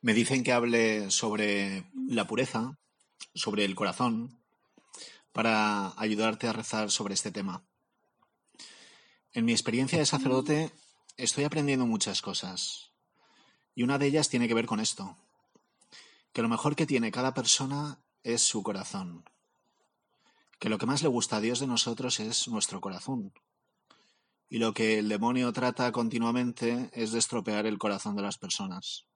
Me dicen que hable sobre la pureza, sobre el corazón, para ayudarte a rezar sobre este tema. En mi experiencia de sacerdote estoy aprendiendo muchas cosas y una de ellas tiene que ver con esto, que lo mejor que tiene cada persona es su corazón, que lo que más le gusta a Dios de nosotros es nuestro corazón y lo que el demonio trata continuamente es de estropear el corazón de las personas.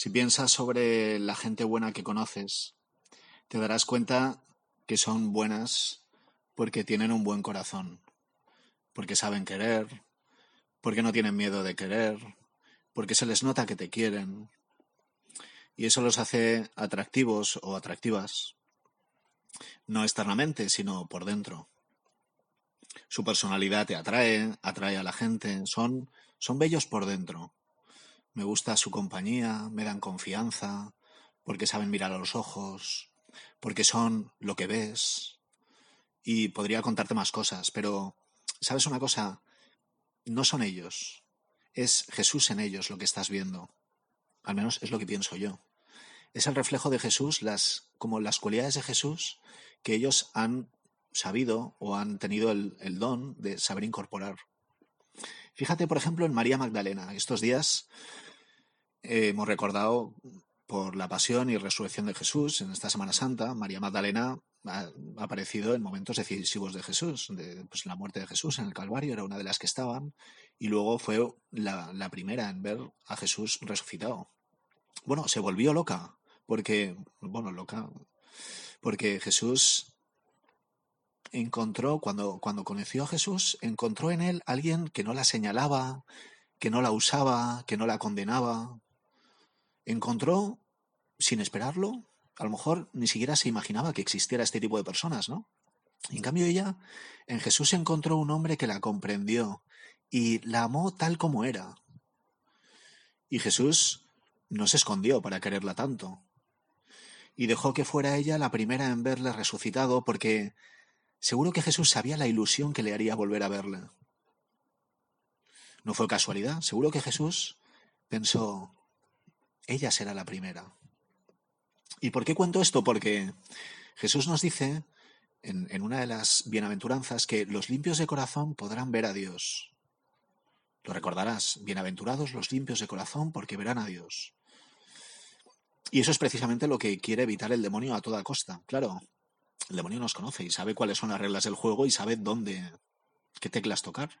Si piensas sobre la gente buena que conoces, te darás cuenta que son buenas porque tienen un buen corazón, porque saben querer, porque no tienen miedo de querer, porque se les nota que te quieren. Y eso los hace atractivos o atractivas, no externamente, sino por dentro. Su personalidad te atrae, atrae a la gente, son, son bellos por dentro. Me gusta su compañía, me dan confianza, porque saben mirar a los ojos, porque son lo que ves. Y podría contarte más cosas, pero ¿sabes una cosa? No son ellos, es Jesús en ellos lo que estás viendo. Al menos es lo que pienso yo. Es el reflejo de Jesús, las, como las cualidades de Jesús que ellos han sabido o han tenido el, el don de saber incorporar. Fíjate, por ejemplo, en María Magdalena. Estos días hemos recordado por la pasión y resurrección de Jesús en esta Semana Santa. María Magdalena ha aparecido en momentos decisivos de Jesús. De, pues la muerte de Jesús en el Calvario era una de las que estaban y luego fue la, la primera en ver a Jesús resucitado. Bueno, se volvió loca porque, bueno, loca, porque Jesús encontró, cuando, cuando conoció a Jesús, encontró en él alguien que no la señalaba, que no la usaba, que no la condenaba. Encontró, sin esperarlo, a lo mejor ni siquiera se imaginaba que existiera este tipo de personas, ¿no? En cambio ella, en Jesús encontró un hombre que la comprendió y la amó tal como era. Y Jesús no se escondió para quererla tanto. Y dejó que fuera ella la primera en verle resucitado porque Seguro que Jesús sabía la ilusión que le haría volver a verle. No fue casualidad, seguro que Jesús pensó, ella será la primera. ¿Y por qué cuento esto? Porque Jesús nos dice en, en, una de las bienaventuranzas que los limpios de corazón podrán ver a Dios. Lo recordarás, bienaventurados los limpios de corazón porque verán a Dios. Y eso es precisamente lo que quiere evitar el demonio a toda costa. Claro, el demonio nos conoce y sabe cuáles son las reglas del juego y sabe dónde, qué teclas tocar.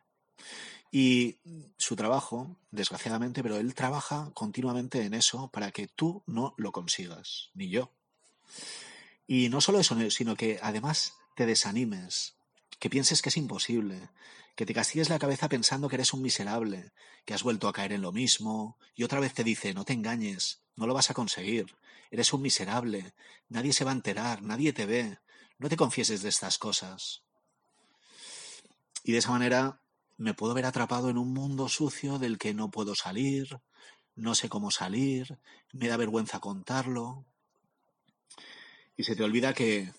Y su trabajo, desgraciadamente, pero él trabaja continuamente en eso para que tú no lo consigas, ni yo. Y no solo eso, sino que además te desanimes, que pienses que es imposible, que te castigues la cabeza pensando que eres un miserable, que has vuelto a caer en lo mismo, y otra vez te dice, no te engañes, no lo vas a conseguir, eres un miserable, nadie se va a enterar, nadie te ve, no te confieses de estas cosas. Y de esa manera me puedo ver atrapado en un mundo sucio del que no puedo salir, no sé cómo salir, me da vergüenza contarlo. Y se te olvida que,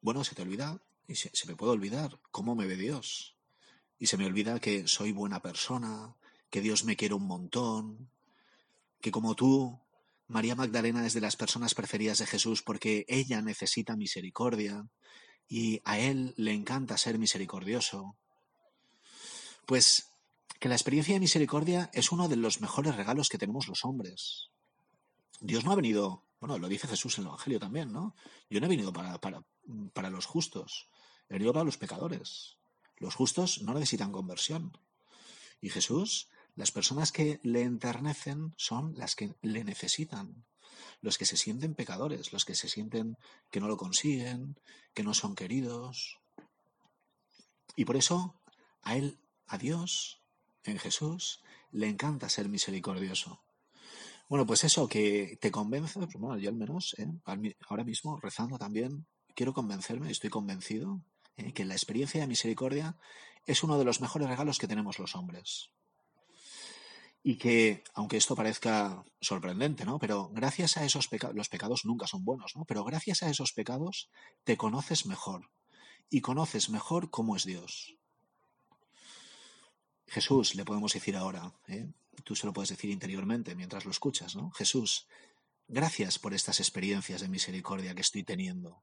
bueno, se te olvida, y se, se me puede olvidar cómo me ve Dios. Y se me olvida que soy buena persona, que Dios me quiere un montón, que como tú María Magdalena es de las personas preferidas de Jesús porque ella necesita misericordia y a él le encanta ser misericordioso. Pues que la experiencia de misericordia es uno de los mejores regalos que tenemos los hombres. Dios no ha venido, bueno, lo dice Jesús en el Evangelio también, ¿no? Yo no he venido para, para, para los justos, he venido para los pecadores. Los justos no necesitan conversión. Y Jesús las personas que le enternecen son las que le necesitan, los que se sienten pecadores, los que se sienten que no lo consiguen, que no son queridos. Y por eso a Él, a Dios, en Jesús, le encanta ser misericordioso. Bueno, pues eso que te convence, pues bueno, yo al menos, ¿eh? ahora mismo rezando también, quiero convencerme, estoy convencido, ¿eh? que la experiencia de misericordia es uno de los mejores regalos que tenemos los hombres y que, aunque esto parezca sorprendente, ¿no? Pero gracias a esos pecados, los pecados nunca son buenos, ¿no? Pero gracias a esos pecados te conoces mejor y conoces mejor cómo es Dios. Jesús, le podemos decir ahora, ¿eh? tú se lo puedes decir interiormente mientras lo escuchas, ¿no? Jesús, gracias por estas experiencias de misericordia que estoy teniendo.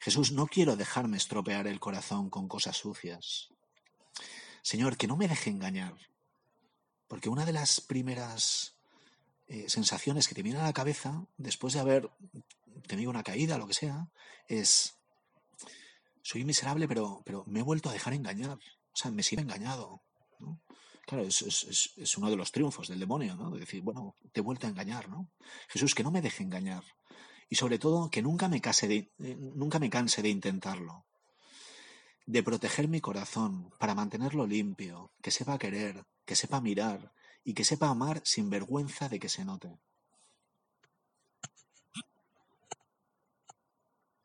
Jesús, no quiero dejarme estropear el corazón con cosas sucias. Señor, que no me deje engañar, porque una de las primeras eh, sensaciones que te vienen a la cabeza después de haber tenido una caída, lo que sea, es, soy miserable, pero, pero me he vuelto a dejar engañar. O sea, me siento engañado. Claro, es, es, es, uno de los triunfos del demonio, ¿no? De decir, bueno, te he vuelto a engañar, ¿no? Jesús, que no me deje engañar. Y sobre todo, que nunca me, case de, eh, nunca me canse de intentarlo. De proteger mi corazón para mantenerlo limpio, que sepa querer, que sepa mirar y que sepa amar sin vergüenza de que se note.